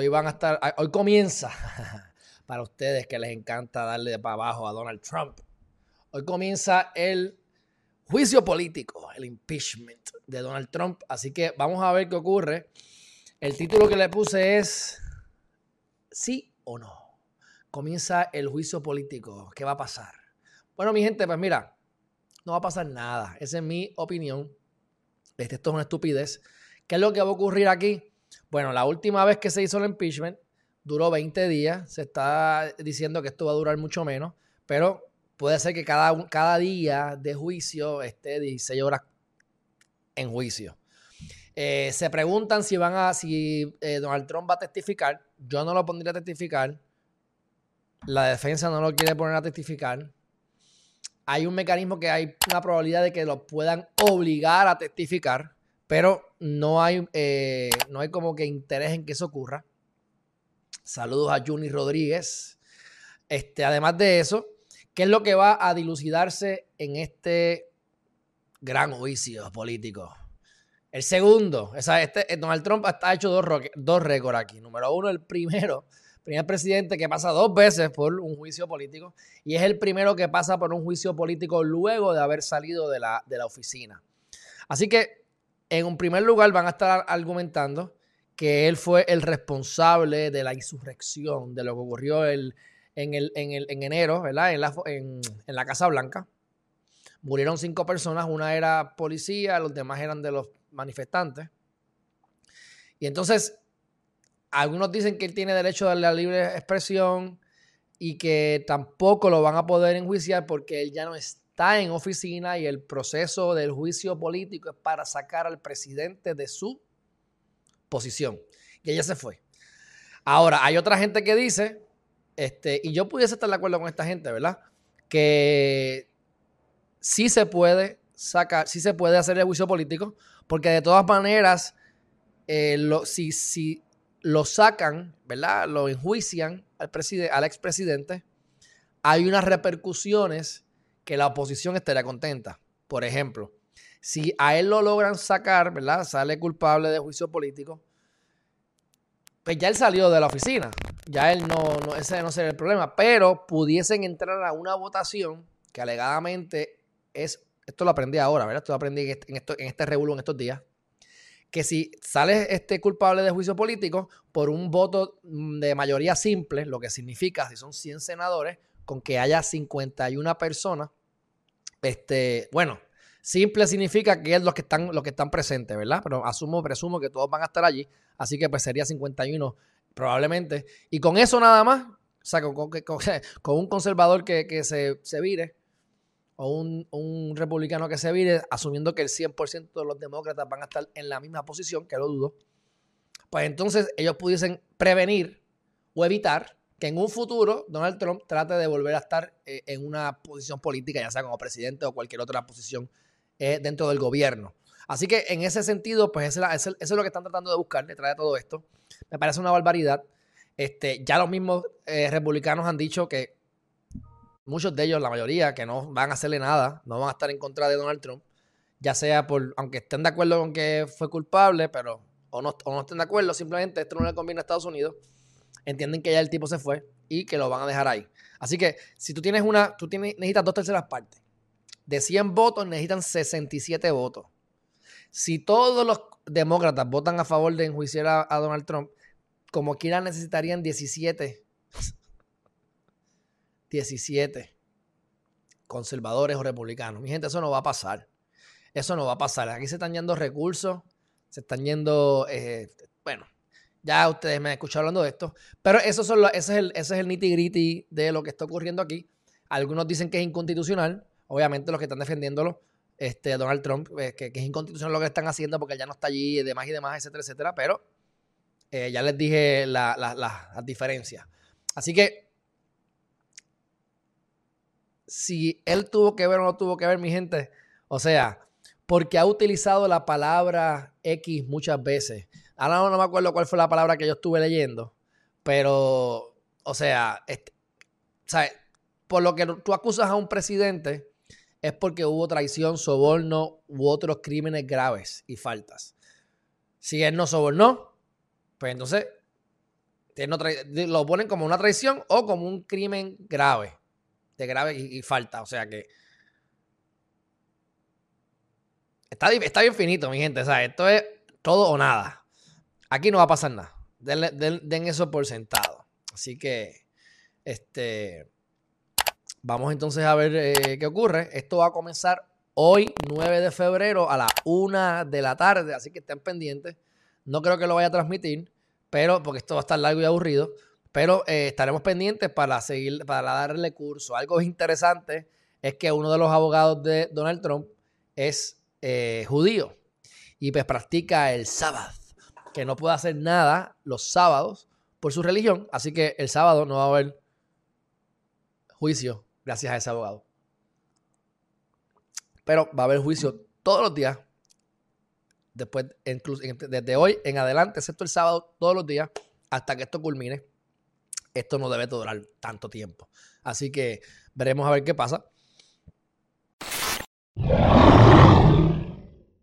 hoy van a estar, hoy comienza, para ustedes que les encanta darle para abajo a Donald Trump, hoy comienza el juicio político, el impeachment de Donald Trump. Así que vamos a ver qué ocurre. El título que le puse es ¿Sí o no? Comienza el juicio político. ¿Qué va a pasar? Bueno, mi gente, pues mira, no va a pasar nada. Esa es mi opinión. Este, esto es una estupidez. ¿Qué es lo que va a ocurrir aquí? Bueno, la última vez que se hizo el impeachment duró 20 días. Se está diciendo que esto va a durar mucho menos, pero puede ser que cada, cada día de juicio esté 16 horas en juicio. Eh, se preguntan si van a, si eh, Donald Trump va a testificar. Yo no lo pondría a testificar. La defensa no lo quiere poner a testificar. Hay un mecanismo que hay una probabilidad de que lo puedan obligar a testificar, pero no hay, eh, no hay como que interés en que eso ocurra. Saludos a Juni Rodríguez. Este, además de eso, ¿Qué es lo que va a dilucidarse en este gran juicio político? El segundo, este, eh, Donald Trump está hecho dos, dos récords aquí. Número uno, el primero, primer presidente que pasa dos veces por un juicio político y es el primero que pasa por un juicio político luego de haber salido de la, de la oficina. Así que, en un primer lugar, van a estar argumentando que él fue el responsable de la insurrección, de lo que ocurrió en, en, en enero, ¿verdad? En la, en, en la Casa Blanca. Murieron cinco personas, una era policía, los demás eran de los manifestantes. Y entonces, algunos dicen que él tiene derecho a la libre expresión y que tampoco lo van a poder enjuiciar porque él ya no está en oficina y el proceso del juicio político es para sacar al presidente de su posición. Y ella se fue. Ahora, hay otra gente que dice este, y yo pudiese estar de acuerdo con esta gente, ¿verdad? Que sí se puede sacar, sí se puede hacer el juicio político, porque de todas maneras, eh, si, si lo sacan, ¿verdad? Lo enjuician al, al expresidente, hay unas repercusiones que la oposición estaría contenta. Por ejemplo, si a él lo logran sacar, ¿verdad? Sale culpable de juicio político, pues ya él salió de la oficina ya él no, ese no sería el problema, pero pudiesen entrar a una votación que alegadamente es, esto lo aprendí ahora, ¿verdad? Esto lo aprendí en este, esto, en estos días, que si sale este culpable de juicio político por un voto de mayoría simple, lo que significa, si son 100 senadores, con que haya 51 personas, este, bueno, simple significa que es los que están, los que están presentes, ¿verdad? Pero asumo, presumo que todos van a estar allí, así que pues sería 51 Probablemente. Y con eso nada más, o sea, con, un conservador que, se, se, vire, o un, republicano que se vire, asumiendo que el 100% de los demócratas van a estar en la misma posición, que lo dudo, pues entonces ellos pudiesen prevenir o evitar que en un futuro Donald Trump trate de volver a estar eh, en una posición política, ya sea como presidente o cualquier otra posición eh, dentro del gobierno. Así que en ese sentido, pues eso es, lo que están tratando de buscar detrás de todo esto. Me parece una barbaridad. Este, ya los mismos eh, republicanos han dicho que muchos de ellos, la mayoría, que no van a hacerle nada, no van a estar en contra de Donald Trump, ya sea por, aunque estén de acuerdo con que fue culpable, pero o no, o no estén de acuerdo, simplemente esto no le conviene a Estados Unidos, entienden que ya el tipo se fue y que lo van a dejar ahí. Así que si tú tienes una, tú tienes, necesitas dos terceras partes. De 100 votos necesitan 67 votos. Si todos los demócratas votan a favor de enjuiciar a, Donald Trump, como quiera necesitarían 17. 17 conservadores o republicanos. Mi gente, eso no va a pasar. Eso no va a pasar. Aquí se están yendo recursos, se están yendo, eh, bueno, ya ustedes me han escuchado hablando de esto, pero eso son ese, es el, ese es nitty gritty de lo que está ocurriendo aquí. Algunos dicen que es inconstitucional, obviamente los que están defendiéndolo este, Donald Trump, eh, que, es inconstitucional lo que están haciendo porque ya no está allí y demás y demás, etcétera, etcétera, pero eh, ya les dije las diferencias. Así que, si él tuvo que ver o no tuvo que ver, mi gente, o sea, porque ha utilizado la palabra X muchas veces. Ahora no, me acuerdo cuál fue la palabra que yo estuve leyendo, pero, o sea, por lo que tú acusas a un presidente, es porque hubo traición, soborno u otros crímenes graves y faltas. Si él no sobornó, pues entonces lo ponen como una traición o como un crimen grave, de grave y, falta. O sea que está, está, bien finito, mi gente. O esto es todo o nada. Aquí no va a pasar nada. Den, eso por sentado. Así que, este, vamos entonces a ver eh, qué ocurre. Esto va a comenzar hoy, 9 de febrero, a la 1 de la tarde. Así que estén pendientes. No creo que lo vaya a transmitir pero porque esto va a estar largo y aburrido, pero eh, estaremos pendientes para seguir, para darle curso. Algo interesante es que uno de los abogados de Donald Trump es eh, judío y pues practica el sábado, que no puede hacer nada los sábados por su religión, así que el sábado no va a haber juicio gracias a ese abogado. Pero va a haber juicio todos los días después, incluso, desde hoy en adelante, excepto el sábado, todos los días, hasta que esto culmine. Esto no debe durar tanto tiempo. Así que veremos a ver qué pasa.